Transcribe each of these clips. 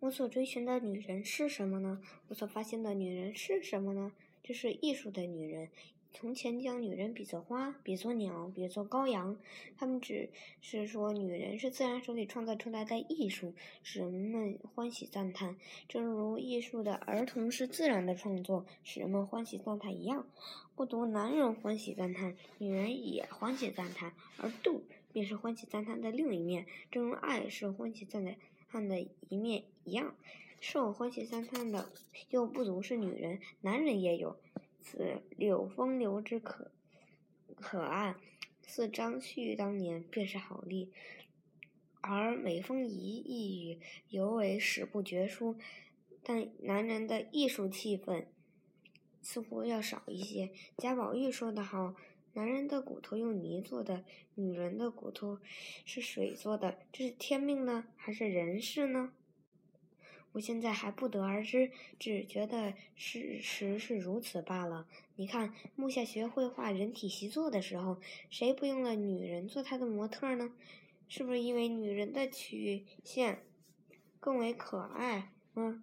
我所追寻的女人是什么呢？我所发现的女人是什么呢？这是艺术的女人。从前将女人比作花，比作鸟，比作羔羊。他们只是说女人是自然手里创造出来的艺术，使人们欢喜赞叹。正如艺术的儿童是自然的创作，使人们欢喜赞叹一样。不独男人欢喜赞叹，女人也欢喜赞叹。而妒便是欢喜赞叹的另一面，正如爱是欢喜赞叹看的一面一样。受欢喜三餐的又不足是女人，男人也有。此柳风流之可可爱，似张旭当年便是好例。而美凤仪一语尤为史不绝书，但男人的艺术气氛似乎要少一些。贾宝玉说得好：“男人的骨头用泥做的，女人的骨头是水做的，这是天命呢，还是人事呢？”我现在还不得而知，只觉得事实是如此罢了。你看，木下学绘画人体习作的时候，谁不用了女人做他的模特呢？是不是因为女人的曲线更为可爱？嗯，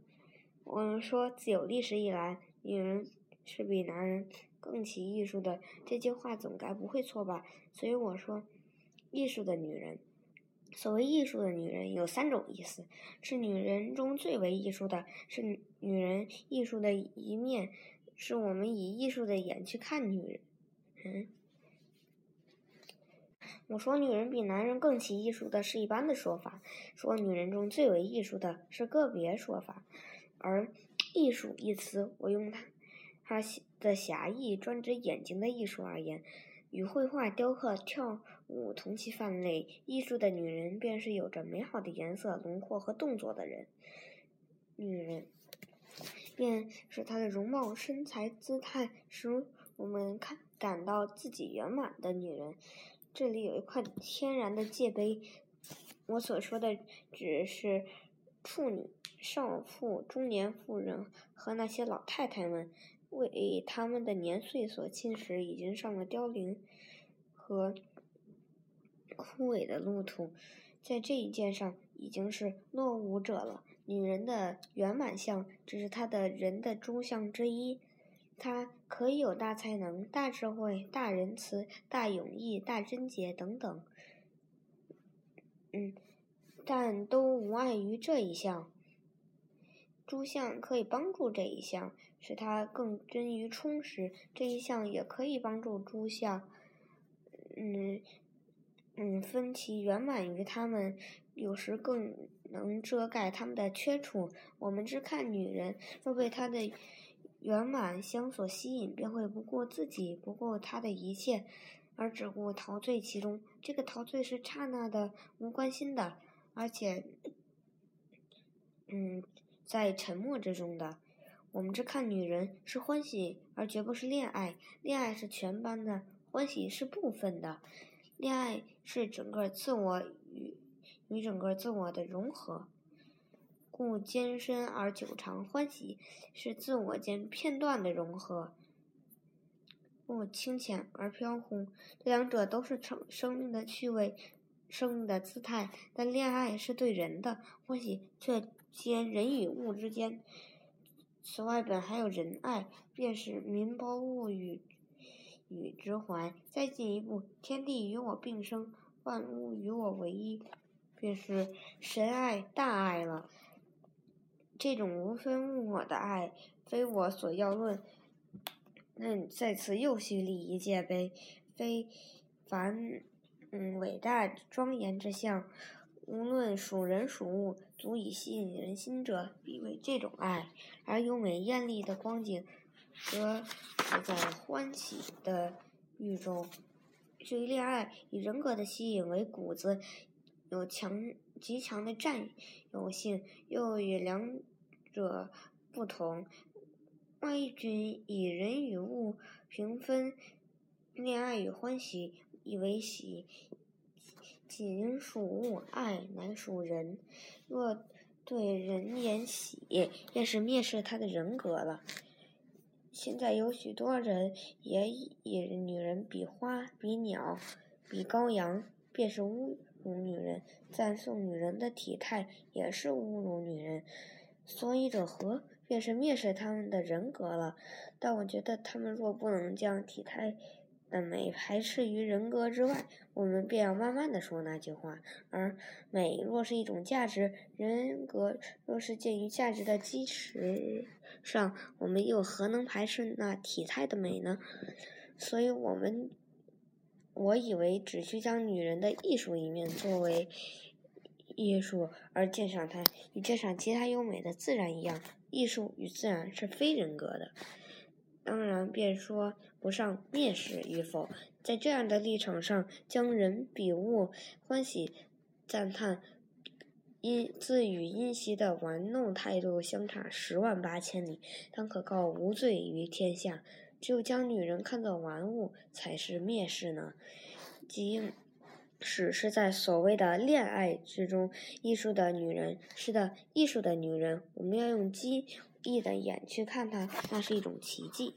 我们说自有历史以来，女人是比男人更起艺术的，这句话总该不会错吧？所以我说，艺术的女人。所谓艺术的女人有三种意思：是女人中最为艺术的，是女人艺术的一面，是我们以艺术的眼去看女人。嗯，我说女人比男人更起艺术的是一般的说法，说女人中最为艺术的是个别说法，而“艺术”一词，我用它它的狭义专指眼睛的艺术而言。与绘画、雕刻、跳舞同其范围，艺术的女人便是有着美好的颜色、轮廓和动作的人。女人，便是她的容貌、身材、姿态，使我们看感到自己圆满的女人。这里有一块天然的界碑，我所说的只是处女、少妇、中年妇人和那些老太太们。为他们的年岁所侵蚀，已经上了凋零和枯萎的路途，在这一件上已经是落伍者了。女人的圆满相，只是她的人的诸相之一。她可以有大才能、大智慧、大仁慈、大勇毅、大贞洁等等，嗯，但都无碍于这一项。诸相可以帮助这一项，使它更臻于充实；这一项也可以帮助诸相，嗯嗯，分歧圆满于他们，有时更能遮盖他们的缺处。我们只看女人，若被她的圆满相所吸引，便会不顾自己，不顾她的一切，而只顾陶醉其中。这个陶醉是刹那的、无关心的，而且，嗯。在沉默之中的，我们只看女人是欢喜，而绝不是恋爱。恋爱是全班的，欢喜是部分的。恋爱是整个自我与与整个自我的融合，故艰深而久长；欢喜是自我间片段的融合，故清浅而飘忽。这两者都是生生命的趣味。生命的姿态，但恋爱是对人的欢喜，却兼人与物之间。此外，本还有仁爱，便是民胞物与与之怀。再进一步，天地与我并生，万物与我为一，便是神爱大爱了。这种无分物我的爱，非我所要论。那你在此又需立一界碑，非凡。嗯，伟大庄严之相，无论属人属物，足以吸引人心者，必为这种爱；而优美艳丽的光景，则不在欢喜的欲中。至于恋爱，以人格的吸引为骨子，有强极强的占有性，又与两者不同。万一君以人与物平分，恋爱与欢喜。以为喜，仅属物；爱乃属人。若对人言喜，便是蔑视他的人格了。现在有许多人也以女人比花、比鸟、比羔羊，便是侮辱女人，赞颂女人的体态也是侮辱女人。所以者何？便是蔑视他们的人格了。但我觉得他们若不能将体态的美排斥于人格之外，我们便要慢慢的说那句话。而美若是一种价值，人格若是建于价值的基石上，我们又何能排斥那体态的美呢？所以，我们我以为只需将女人的艺术一面作为艺术而鉴赏它，与鉴赏其他优美的自然一样。艺术与自然是非人格的，当然便说不上蔑视与否。在这样的立场上，将人比物、欢喜、赞叹、因自与因袭的玩弄态度相差十万八千里，当可告无罪于天下。只有将女人看作玩物，才是蔑视呢。即使是在所谓的恋爱之中，艺术的女人是的，艺术的女人，我们要用机闭的眼去看它，那是一种奇迹。